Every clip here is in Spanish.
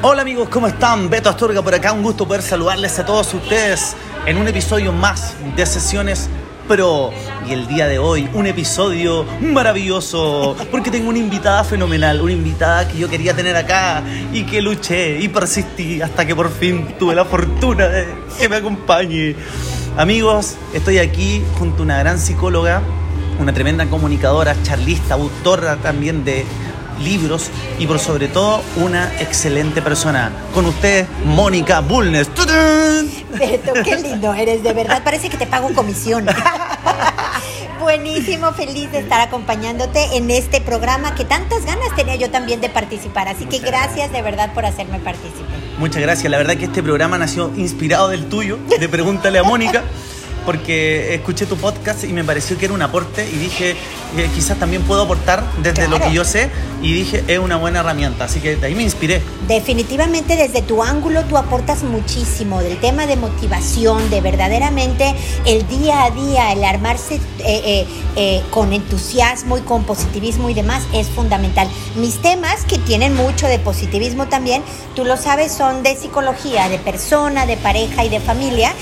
Hola amigos, ¿cómo están? Beto Astorga por acá, un gusto poder saludarles a todos ustedes en un episodio más de Sesiones Pro. Y el día de hoy, un episodio maravilloso, porque tengo una invitada fenomenal, una invitada que yo quería tener acá y que luché y persistí hasta que por fin tuve la fortuna de que me acompañe. Amigos, estoy aquí junto a una gran psicóloga, una tremenda comunicadora, charlista, autora también de libros y por sobre todo una excelente persona. Con usted, Mónica Bulnes. Beto, qué lindo eres, de verdad, parece que te pago comisión. Buenísimo, feliz de estar acompañándote en este programa que tantas ganas tenía yo también de participar. Así que gracias de verdad por hacerme participar. Muchas gracias, la verdad que este programa nació inspirado del tuyo, de Pregúntale a Mónica. Porque escuché tu podcast y me pareció que era un aporte y dije, eh, quizás también puedo aportar desde lo que yo sé y dije, es una buena herramienta, así que de ahí me inspiré. Definitivamente desde tu ángulo tú aportas muchísimo del tema de motivación, de verdaderamente el día a día, el armarse eh, eh, con entusiasmo y con positivismo y demás es fundamental. Mis temas, que tienen mucho de positivismo también, tú lo sabes, son de psicología, de persona, de pareja y de familia.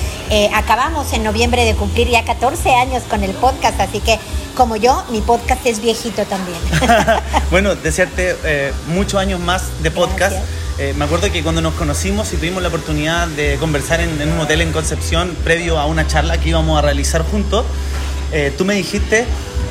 acabamos en noviembre de cumplir ya 14 años con el podcast, así que como yo, mi podcast es viejito también. bueno, desearte eh, muchos años más de podcast. Eh, me acuerdo que cuando nos conocimos y tuvimos la oportunidad de conversar en, un hotel en Concepción previo a una charla que íbamos a realizar juntos, eh, tú me dijiste,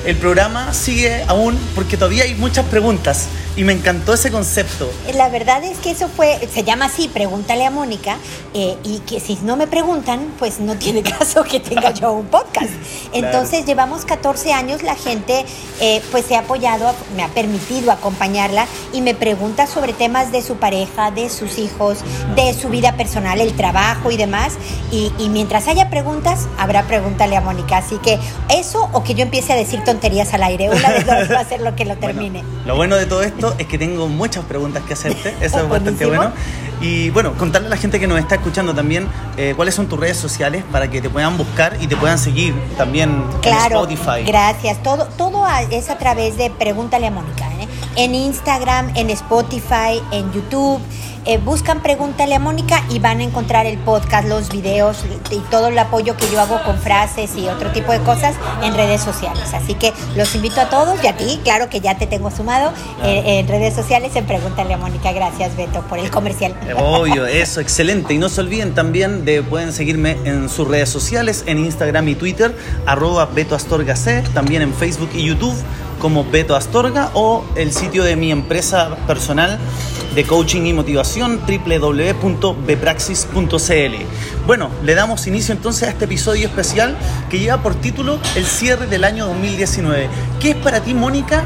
el programa sigue aún porque todavía hay muchas preguntas y me encantó ese concepto. La verdad es que eso fue, se llama así, pregúntale a Mónica, eh, y que si no me preguntan, pues no tiene caso que tenga yo un podcast. Entonces llevamos 14 años, la gente eh, pues se ha apoyado, me ha permitido acompañarla y me pregunta sobre temas de su pareja, de sus hijos, de su vida personal, el trabajo y demás. Y, mientras haya preguntas, habrá pregúntale a Mónica. Así que eso o que yo empiece a decir tonterías al aire, una de dos va a ser lo que lo termine. lo bueno de todo esto es que tengo muchas preguntas que hacerte, eso es bastante bueno. Y bueno, contarle a la gente que nos está escuchando también eh, cuáles son tus redes sociales para que te puedan buscar y te puedan seguir también claro, en Spotify. Gracias, todo, todo es a través de Pregúntale a Mónica. En Instagram, en Spotify, en YouTube. Eh, buscan Pregúntale a Mónica y van a encontrar el podcast, los videos y todo el apoyo que yo hago con frases y otro tipo de cosas en redes sociales. Así que los invito a todos y a ti, claro que ya te tengo sumado eh, en redes sociales en Pregúntale a Mónica. Gracias, Beto, por el comercial. Obvio, eso, excelente. Y no se olviden también de pueden seguirme en sus redes sociales, en Instagram y Twitter, arroba Beto Astorga C, también en Facebook y YouTube como Beto Astorga o el sitio de mi empresa personal de coaching y motivación www.bepraxis.cl. Bueno, le damos inicio entonces a este episodio especial que lleva por título El cierre del año 2019. ¿Qué es para ti, Mónica,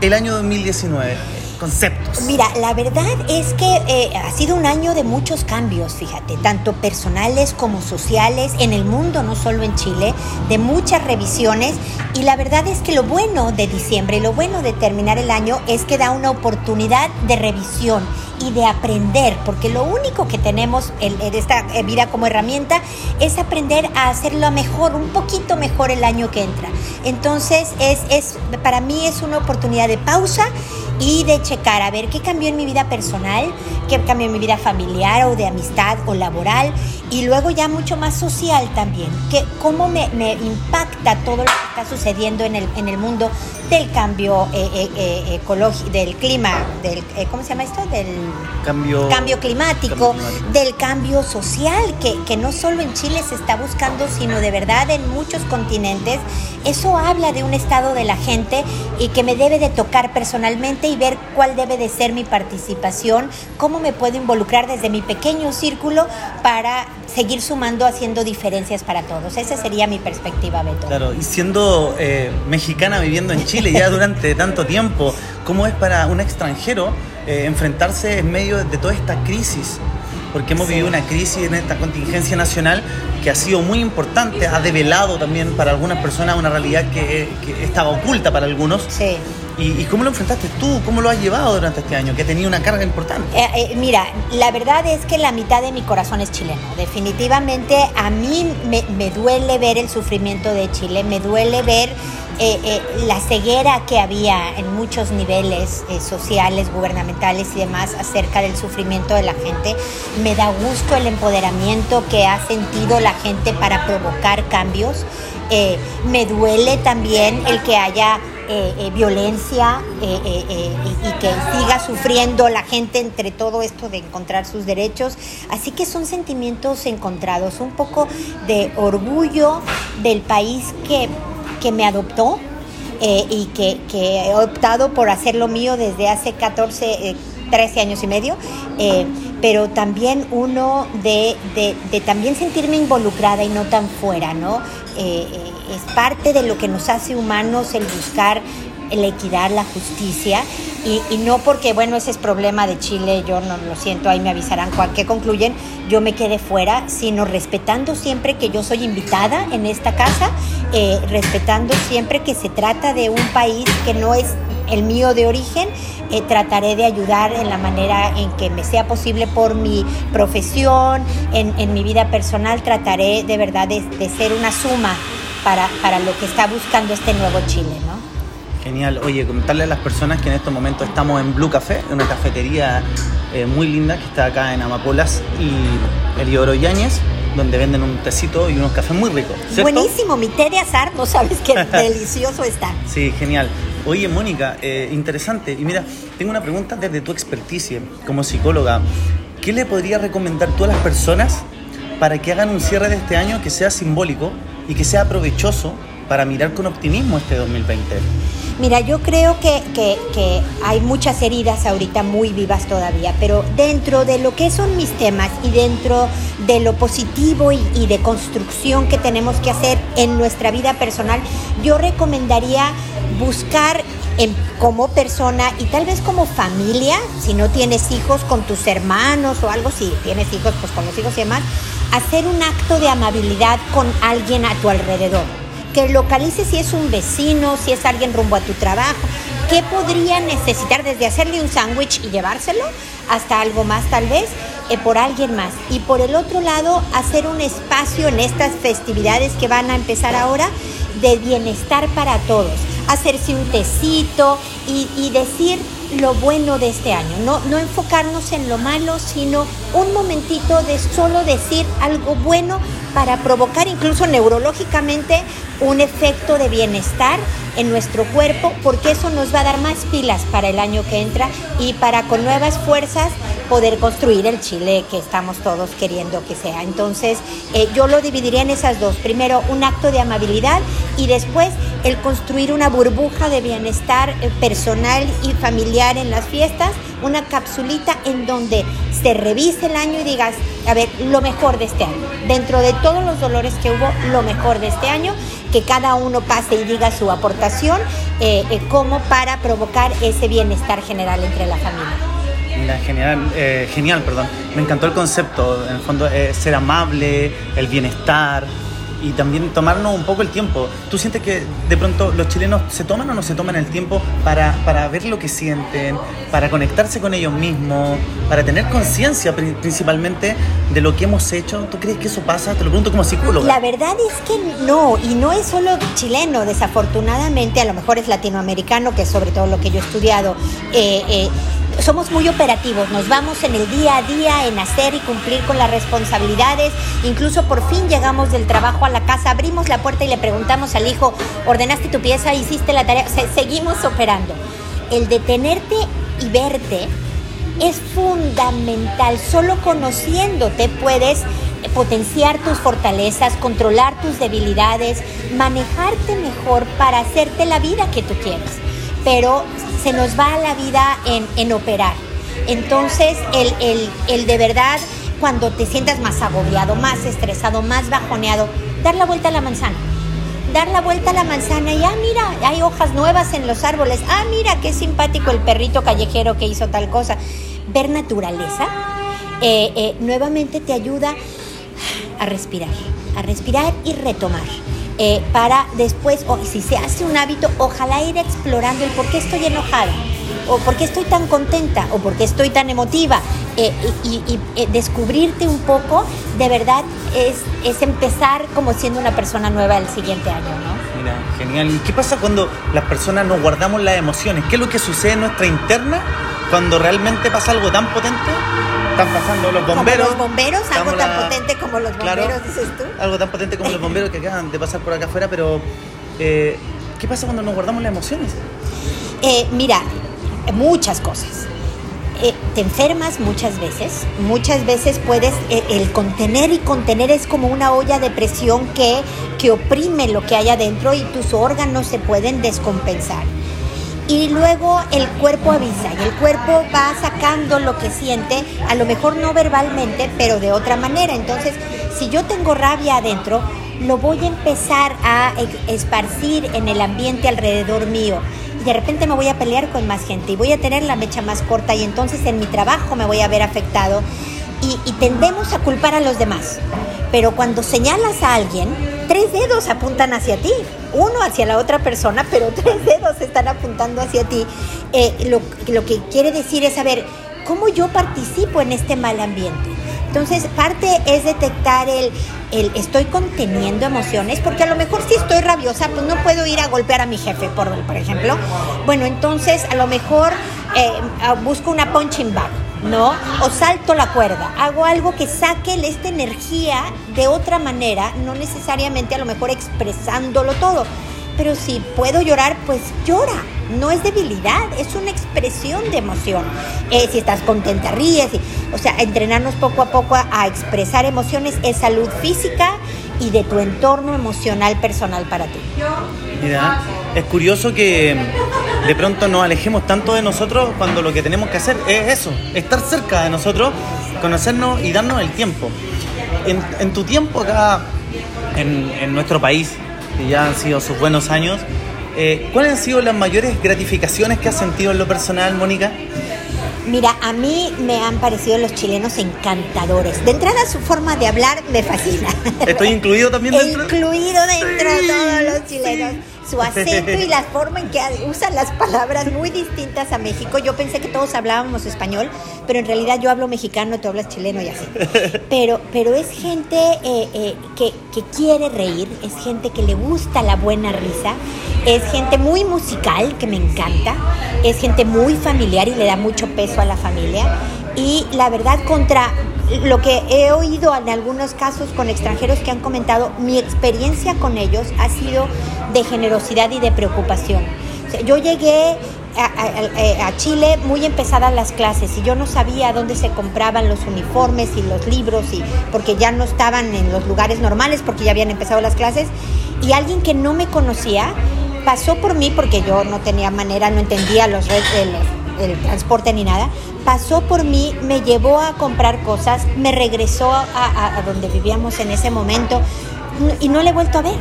el año 2019? Conceptos? Mira, la verdad es que eh, ha sido un año de muchos cambios, fíjate, tanto personales como sociales, en el mundo, no solo en Chile, de muchas revisiones. Y la verdad es que lo bueno de diciembre, lo bueno de terminar el año es que da una oportunidad de revisión y de aprender, porque lo único que tenemos en, esta vida como herramienta es aprender a hacerlo mejor, un poquito mejor el año que entra. Entonces, es, es, para mí es una oportunidad de pausa y de checar a ver qué cambió en mi vida personal, qué cambió en mi vida familiar o de amistad o laboral y luego ya mucho más social también, que cómo me, me impacta todo lo que está sucediendo en el, en el mundo del cambio eh, eh, eh, ecológico, del clima, del, ¿cómo se llama esto? Del cambio, cambio, climático, del cambio social, que, que no solo en Chile se está buscando, sino de verdad en muchos continentes. Eso habla de un estado de la gente y que me debe de tocar personalmente y ver cuál debe de ser mi participación, cómo me puedo involucrar desde mi pequeño círculo para seguir sumando, haciendo diferencias para todos. Esa sería mi perspectiva, Beto. Claro, y siendo eh, mexicana viviendo en Chile ya durante tanto tiempo, ¿cómo es para un extranjero eh, enfrentarse en medio de toda esta crisis? Porque hemos vivido una crisis en esta contingencia nacional que ha sido muy importante, ha develado también para algunas personas una realidad que, que estaba oculta para algunos. Sí ¿Y, cómo lo enfrentaste tú? ¿Cómo lo has llevado durante este año? Que ha tenido una carga importante. Eh, eh, mira, la verdad es que la mitad de mi corazón es chileno. Definitivamente a mí me, duele ver el sufrimiento de Chile, me duele ver eh, la ceguera que había en muchos niveles sociales, gubernamentales y demás acerca del sufrimiento de la gente. Me da gusto el empoderamiento que ha sentido la gente para provocar cambios. me duele también el que haya eh, eh, violencia eh, y que siga sufriendo la gente entre todo esto de encontrar sus derechos. Así que son sentimientos encontrados, un poco de orgullo del país que, que me adoptó y que, que, he optado por hacerlo mío desde hace 14, 13 años y medio, pero también uno de, de, de, también sentirme involucrada y no tan fuera, ¿no? Es parte de lo que nos hace humanos el buscar la equidad, la justicia, y, no porque, bueno, ese es problema de Chile, yo no lo siento, ahí me avisarán cuál que concluyen, yo me quede fuera, sino respetando siempre que yo soy invitada en esta casa, eh, respetando siempre que se trata de un país que no es el mío de origen, eh, trataré de ayudar en la manera en que me sea posible por mi profesión, en, mi vida personal, trataré de verdad de, de ser una suma para, lo que está buscando este nuevo Chile. Genial. Oye, contarle a las personas que en estos momentos estamos en Blue Café, una cafetería eh, muy linda que está acá en Amapolas y Elioro Yáñez, donde venden un tecito y unos cafés muy ricos. Buenísimo, mi té de azar, no sabes qué delicioso está. Sí, genial. Oye, Mónica, eh, interesante. Y mira, tengo una pregunta desde tu experticia como psicóloga. ¿Qué le podría recomendar tú a las personas para que hagan un cierre de este año que sea simbólico y que sea provechoso para mirar con optimismo este 2020? Mira, yo creo que, que, hay muchas heridas ahorita muy vivas todavía, pero dentro de lo que son mis temas y dentro de lo positivo y, de construcción que tenemos que hacer en nuestra vida personal, yo recomendaría buscar en, como persona y tal vez como familia, si no tienes hijos con tus hermanos o algo, si tienes hijos, pues con los hijos y demás, hacer un acto de amabilidad con alguien a tu alrededor. Que localices si es un vecino, si es alguien rumbo a tu trabajo, qué podría necesitar desde hacerle un sándwich y llevárselo hasta algo más tal vez eh, por alguien más. Y por el otro lado, hacer un espacio en estas festividades que van a empezar ahora de bienestar para todos. Hacerse un tecito y, y decir lo bueno de este año, no, no enfocarnos en lo malo, sino un momentito de solo decir algo bueno para provocar incluso neurológicamente un efecto de bienestar en nuestro cuerpo, porque eso nos va a dar más pilas para el año que entra y para con nuevas fuerzas poder construir el Chile que estamos todos queriendo que sea. Entonces, eh, yo lo dividiría en esas dos. Primero, un acto de amabilidad y después el construir una burbuja de bienestar eh, personal y familiar en las fiestas, una capsulita en donde se revise el año y digas, a ver, lo mejor de este año. Dentro de todos los dolores que hubo, lo mejor de este año, que cada uno pase y diga su aportación eh, como para provocar ese bienestar general entre la familia. Genial, eh, genial, perdón. Me encantó el concepto, en el fondo, eh, ser amable, el bienestar y también tomarnos un poco el tiempo. ¿Tú sientes que de pronto los chilenos se toman o no se toman el tiempo para, para ver lo que sienten, para conectarse con ellos mismos, para tener conciencia principalmente de lo que hemos hecho? ¿Tú crees que eso pasa? Te lo pregunto como psicólogo. La verdad es que no, y no es solo chileno, desafortunadamente, a lo mejor es latinoamericano, que es sobre todo lo que yo he estudiado. Eh, eh somos muy operativos, nos vamos en el día a día en hacer y cumplir con las responsabilidades, incluso por fin llegamos del trabajo a la casa, abrimos la puerta y le preguntamos al hijo, ordenaste tu pieza, hiciste la tarea, seguimos operando. El detenerte y verte es fundamental, solo conociéndote puedes potenciar tus fortalezas, controlar tus debilidades, manejarte mejor para hacerte la vida que tú quieres. Pero se nos va la vida en, operar. Entonces, el, de verdad, cuando te sientas más agobiado, más estresado, más bajoneado, dar la vuelta a la manzana. Dar la vuelta a la manzana y, ah, mira, hay hojas nuevas en los árboles. Ah, mira, qué simpático el perrito callejero que hizo tal cosa. Ver naturaleza eh, eh, nuevamente te ayuda a respirar, a respirar y retomar. Eh, para después, o si se hace un hábito, ojalá ir explorando el por qué estoy enojada, o por qué estoy tan contenta, o por qué estoy tan emotiva, eh, y, eh, descubrirte un poco, de verdad, es, es empezar como siendo una persona nueva el siguiente año. Mira, genial. ¿Y qué pasa cuando las personas nos guardamos las emociones? ¿Qué es lo que sucede en nuestra interna cuando realmente pasa algo tan potente? Están pasando los bomberos. Como los bomberos, algo tan potente como los bomberos, dices tú. Algo tan potente como los bomberos que acaban de pasar por acá afuera, pero eh, ¿qué pasa cuando nos guardamos las emociones? mira, muchas cosas. Te enfermas muchas veces, muchas veces puedes, eh, el contener y contener es como una olla de presión que, que oprime lo que hay adentro y tus órganos se pueden descompensar. Y luego el cuerpo avisa y el cuerpo va sacando lo que siente, a lo mejor no verbalmente, pero de otra manera. Entonces, si yo tengo rabia adentro, lo voy a empezar a esparcir en el ambiente alrededor mío de repente me voy a pelear con más gente y voy a tener la mecha más corta y entonces en mi trabajo me voy a ver afectado y, tendemos a culpar a los demás. Pero cuando señalas a alguien, tres dedos apuntan hacia ti, uno hacia la otra persona, pero tres dedos están apuntando hacia ti. Eh, lo, lo que quiere decir es saber cómo yo participo en este mal ambiente. Entonces, parte es detectar el, el estoy conteniendo emociones, porque a lo mejor si estoy rabiosa, pues no puedo ir a golpear a mi jefe, por, por ejemplo. Bueno, entonces a lo mejor eh, busco una punching bag, ¿no? O salto la cuerda, hago algo que saque esta energía de otra manera, no necesariamente a lo mejor expresándolo todo pero si puedo llorar, pues llora. No es debilidad, es una expresión de emoción. Eh, si estás contenta, ríes. o sea, entrenarnos poco a poco a, expresar emociones es salud física y de tu entorno emocional personal para ti. Mira, es curioso que de pronto nos alejemos tanto de nosotros cuando lo que tenemos que hacer es eso, estar cerca de nosotros, conocernos y darnos el tiempo. En, tu tiempo acá en, en nuestro país, que ya han sido sus buenos años. Eh, ¿Cuáles han sido las mayores gratificaciones que has sentido en lo personal, Mónica? Mira, a mí me han parecido los chilenos encantadores. De entrada, su forma de hablar me fascina. ¿Estoy incluido también dentro? Incluido dentro de todos los chilenos su acento y la forma en que usan las palabras muy distintas a México. Yo pensé que todos hablábamos español, pero en realidad yo hablo mexicano, tú hablas chileno y así. Pero, pero es gente eh, eh, que, que quiere reír, es gente que le gusta la buena risa, es gente muy musical, que me encanta, es gente muy familiar y le da mucho peso a la familia. Y la verdad, contra lo que he oído en algunos casos con extranjeros que han comentado, mi experiencia con ellos ha sido de generosidad y de preocupación. yo llegué a, Chile muy empezadas las clases y yo no sabía dónde se compraban los uniformes y los libros y porque ya no estaban en los lugares normales porque ya habían empezado las clases y alguien que no me conocía pasó por mí porque yo no tenía manera, no entendía los, el transporte ni nada, pasó por mí, me llevó a comprar cosas, me regresó a, donde vivíamos en ese momento y no le he vuelto a ver.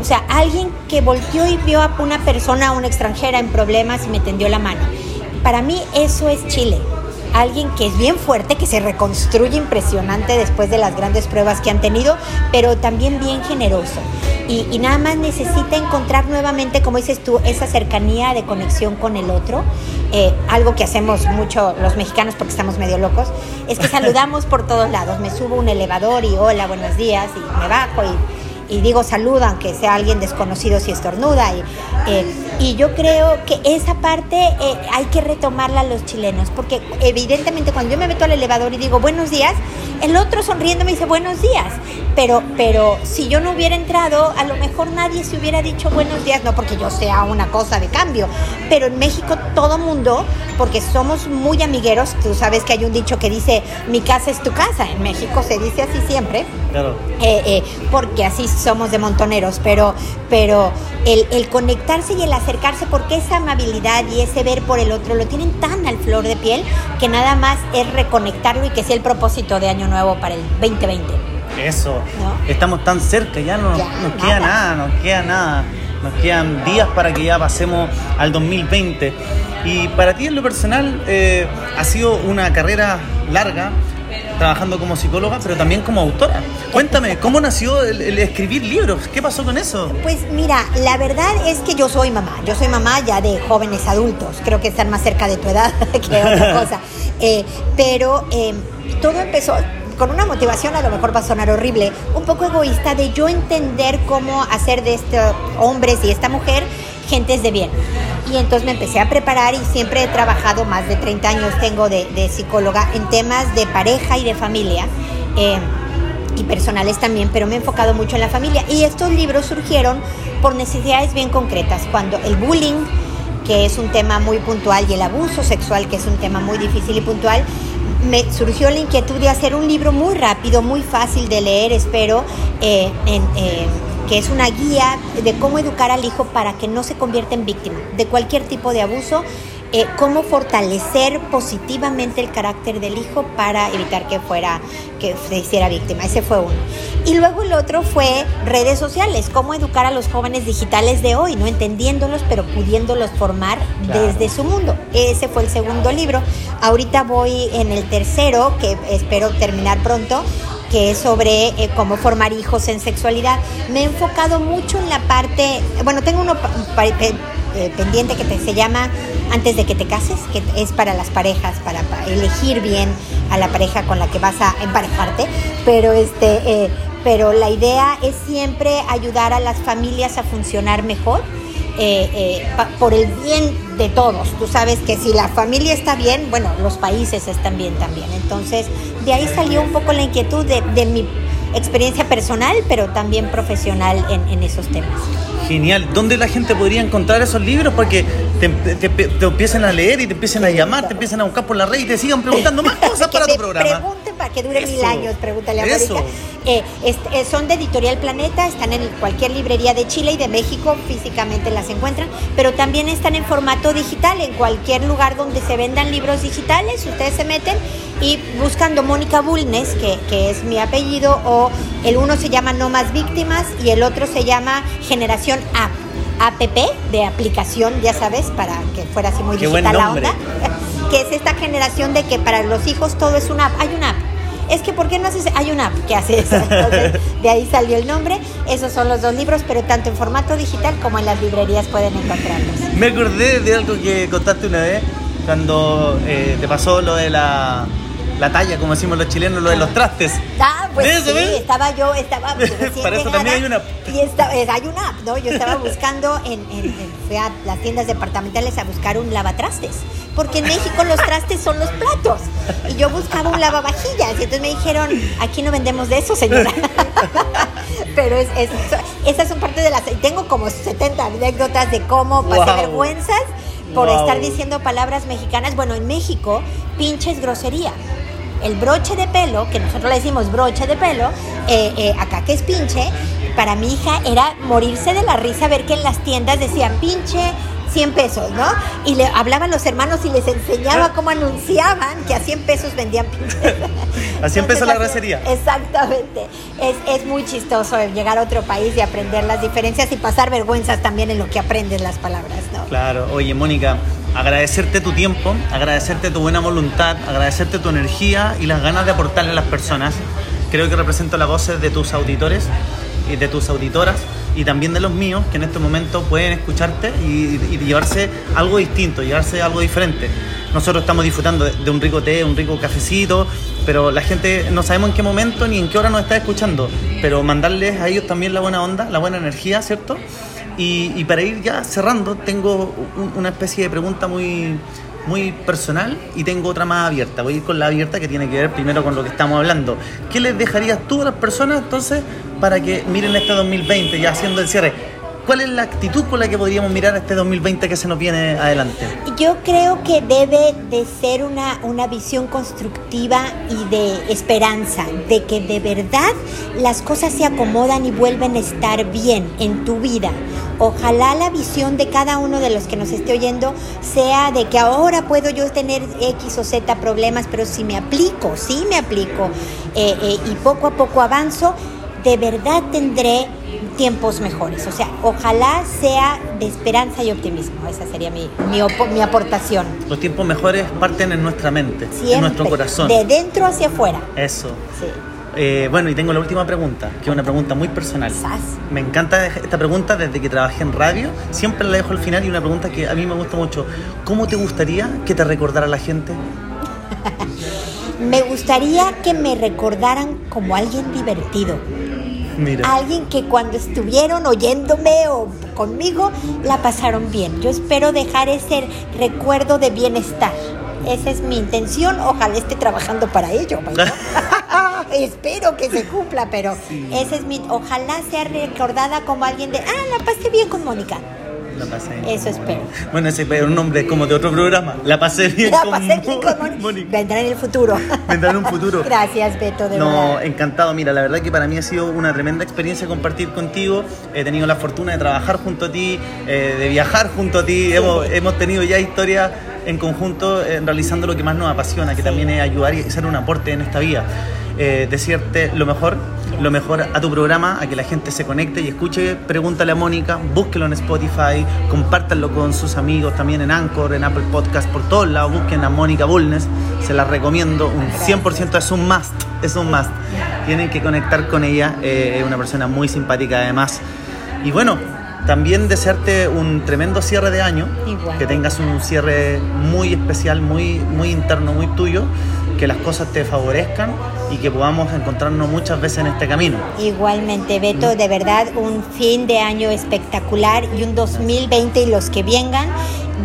O sea, alguien que volteó y vio a una persona, una extranjera en problemas y me tendió la mano. Para mí eso es Chile. Alguien que es bien fuerte, que se reconstruye impresionante después de las grandes pruebas que han tenido, pero también bien generoso y, nada más necesita encontrar nuevamente, como dices tú, esa cercanía de conexión con el otro. Eh, algo que hacemos mucho los mexicanos porque estamos medio locos, es que saludamos por todos lados. Me subo a un elevador y hola, buenos días, y me bajo y y digo saluda aunque sea alguien desconocido si estornuda. Y, eh, y yo creo que esa parte eh, hay que retomarla los chilenos, porque evidentemente cuando yo me meto al elevador y digo buenos días, el otro sonriendo me dice buenos días, pero, pero si yo no hubiera entrado, a lo mejor nadie se hubiera dicho buenos días, no porque yo sea una cosa de cambio, pero en México todo mundo, porque somos muy amigueros, tú sabes que hay un dicho que dice mi casa es tu casa, en México se dice así siempre, claro. Eh, porque así somos de montoneros, pero, pero el, el, conectarse y el acercarse, porque esa amabilidad y ese ver por el otro lo tienen tan al flor de piel que nada más es reconectarlo y que sea el propósito de Año Nuevo para el 2020. Eso, estamos tan cerca, ya no nos queda nada, nos queda nada. Nos quedan días para que ya pasemos al 2020. Y para ti en lo personal eh, ha sido una carrera larga, trabajando como psicóloga, pero también como autora. Cuéntame, ¿cómo nació el, el, escribir libros? ¿Qué pasó con eso? Pues mira, la verdad es que yo soy mamá. Yo soy mamá ya de jóvenes adultos. Creo que están más cerca de tu edad que otra cosa. Eh, pero eh, todo empezó con una motivación, a lo mejor va a sonar horrible, un poco egoísta de yo entender cómo hacer de estos hombres y esta mujer gentes de bien. Y entonces me empecé a preparar y siempre he trabajado, más de 30 años tengo de, psicóloga, en temas de pareja y de familia. Eh, y personales también, pero me he enfocado mucho en la familia. Y estos libros surgieron por necesidades bien concretas, cuando el bullying, que es un tema muy puntual, y el abuso sexual, que es un tema muy difícil y puntual, me surgió la inquietud de hacer un libro muy rápido, muy fácil de leer, espero, eh, en, eh, que es una guía de cómo educar al hijo para que no se convierta en víctima de cualquier tipo de abuso eh, cómo fortalecer positivamente el carácter del hijo para evitar que fuera que se hiciera víctima. Ese fue uno. Y luego el otro fue redes sociales, cómo educar a los jóvenes digitales de hoy, no entendiéndolos, pero pudiéndolos formar claro. desde su mundo. Ese fue el segundo libro. Ahorita voy en el tercero, que espero terminar pronto, que es sobre eh, cómo formar hijos en sexualidad. Me he enfocado mucho en la parte, bueno, tengo uno eh, pendiente que se llama Antes de que te cases, que es para las parejas, para, elegir bien a la pareja con la que vas a emparejarte, pero este... Eh, pero la idea es siempre ayudar a las familias a funcionar mejor por el bien de todos. Tú sabes que si la familia está bien, bueno, los países están bien también. Entonces, de ahí salió un poco la inquietud de, de mi experiencia personal, pero también profesional en, en, esos temas. Genial. ¿Dónde la gente podría encontrar esos libros? Porque te, te, te empiecen a leer y te empiecen a llamar, te empiezan a buscar por la red y te sigan preguntando más cosas para tu programa. Para que dure Eso. mil años, pregúntale a Mónica. Eh, eh, son de Editorial Planeta, están en cualquier librería de Chile y de México, físicamente las encuentran, pero también están en formato digital, en cualquier lugar donde se vendan libros digitales, ustedes se meten y buscando Mónica Bulnes, que, que es mi apellido, o el uno se llama No Más Víctimas y el otro se llama Generación App. APP de aplicación, ya sabes, para que fuera así muy Qué digital la onda, que es esta generación de que para los hijos todo es una app. Hay una app. Es que, ¿por qué no haces? Hay una app que hace eso. Entonces, de ahí salió el nombre. Esos son los dos libros, pero tanto en formato digital como en las librerías pueden encontrarlos. Me acordé de algo que contaste una vez, cuando eh, te pasó lo de la la talla, como decimos los chilenos, lo de los trastes. Ah, pues ¿Ves, sí, ¿ves? estaba yo, estaba Para eso también hay una app. Y esta, hay una app, ¿no? Yo estaba buscando, en, en, en, fui a las tiendas departamentales a buscar un lavatrastes, porque en México los trastes son los platos, y yo buscaba un lavavajillas, y entonces me dijeron, aquí no vendemos de eso, señora. Pero es, es, esas son parte de las... Tengo como 70 anécdotas de cómo pasé wow. vergüenzas por wow. estar diciendo palabras mexicanas. Bueno, en México, pinche es grosería el broche de pelo, que nosotros le decimos broche de pelo, eh, eh, acá que es pinche, para mi hija era morirse de la risa ver que en las tiendas decían pinche 100 pesos, ¿no? Y le hablaban los hermanos y les enseñaba cómo anunciaban que a 100 pesos vendían pinches. a 100 pesos la grosería. Exactamente. Es, es muy chistoso llegar a otro país y aprender las diferencias y pasar vergüenzas también en lo que aprendes las palabras, ¿no? Claro. Oye, Mónica, agradecerte tu tiempo, agradecerte tu buena voluntad, agradecerte tu energía y las ganas de aportarle a las personas. Creo que represento las voces de tus auditores y de tus auditoras y también de los míos que en este momento pueden escucharte y, llevarse algo distinto, llevarse algo diferente. Nosotros estamos disfrutando de, un rico té, un rico cafecito, pero la gente no sabemos en qué momento ni en qué hora nos está escuchando, pero mandarles a ellos también la buena onda, la buena energía, ¿cierto? Y, para ir ya cerrando, tengo un, una especie de pregunta muy, muy personal y tengo otra más abierta. Voy a ir con la abierta que tiene que ver primero con lo que estamos hablando. ¿Qué les dejarías tú a las personas entonces para que miren este 2020 ya haciendo el cierre? ¿Cuál es la actitud con la que podríamos mirar este 2020 que se nos viene adelante? Yo creo que debe de ser una, una visión constructiva y de esperanza, de que de verdad las cosas se acomodan y vuelven a estar bien en tu vida. Ojalá la visión de cada uno de los que nos esté oyendo sea de que ahora puedo yo tener X o Z problemas, pero si me aplico, si me aplico eh, eh, y poco a poco avanzo, de verdad tendré tiempos mejores. O sea, ojalá sea de esperanza y optimismo. Esa sería mi, mi, mi aportación. Los tiempos mejores parten en nuestra mente, Siempre. en nuestro corazón. De dentro hacia afuera. Eso. Sí. Eh, bueno, y tengo la última pregunta, que es una pregunta muy personal. Me encanta esta pregunta desde que trabajé en radio. Siempre la dejo al final y una pregunta que a mí me gusta mucho. ¿Cómo te gustaría que te recordara la gente? Me gustaría que me recordaran como alguien divertido. Mira. Alguien que cuando estuvieron oyéndome o conmigo la pasaron bien. Yo espero dejar ese recuerdo de bienestar. Esa es mi intención. Ojalá esté trabajando para ello. espero que se cumpla, pero ese es mi. Ojalá sea recordada como alguien de. Ah, la pasé bien con Mónica. La pasé bien. Eso espero. Bueno, ese es un nombre como de otro programa. La pasé bien La con pasé bien con Mónica. Vendrá en el futuro. Vendrá en un futuro. Gracias, Beto, de No, verdad. encantado. Mira, la verdad que para mí ha sido una tremenda experiencia compartir contigo. He tenido la fortuna de trabajar junto a ti, eh, de viajar junto a ti. Hemos, hemos tenido ya historias en conjunto eh, realizando lo que más nos apasiona, que también es ayudar y ser un aporte en esta vida. Eh, decirte lo mejor, lo mejor a tu programa, a que la gente se conecte y escuche. Pregúntale a Mónica, búsquelo en Spotify, compártanlo con sus amigos también en Anchor, en Apple Podcast, por todos lados. Busquen a Mónica Bulnes, se la recomiendo. Un 100% es un must, es un must. Tienen que conectar con ella, eh, es una persona muy simpática además. Y bueno, también desearte un tremendo cierre de año, Igual. que tengas un cierre muy especial, muy, muy interno, muy tuyo, que las cosas te favorezcan y que podamos encontrarnos muchas veces en este camino. Igualmente, Beto, de verdad, un fin de año espectacular y un 2020 y los que vengan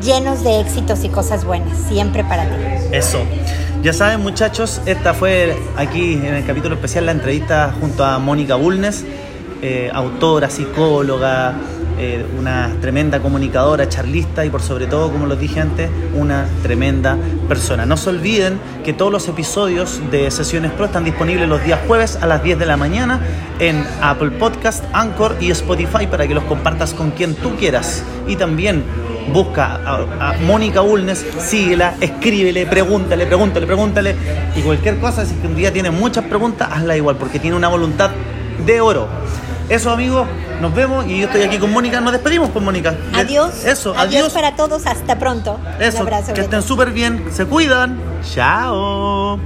llenos de éxitos y cosas buenas, siempre para ti. Eso. Ya saben, muchachos, esta fue aquí en el capítulo especial la entrevista junto a Mónica Bulnes, eh, autora, psicóloga, eh, una tremenda comunicadora, charlista y por sobre todo, como los dije antes, una tremenda persona. No se olviden que todos los episodios de Sesiones Pro están disponibles los días jueves a las 10 de la mañana en Apple Podcast, Anchor y Spotify para que los compartas con quien tú quieras. Y también busca a, Mónica Bulnes, síguela, escríbele, pregúntale, pregúntale, pregúntale. Y cualquier cosa, si un día tiene muchas preguntas, hazla igual, porque tiene una voluntad de oro. Eso, amigos, nos vemos y yo estoy aquí con Mónica. Nos despedimos con Mónica. Adiós. Eso, adiós. adiós. para todos. Hasta pronto. Eso, Un abrazo. que estén súper bien. Se cuidan. Chao.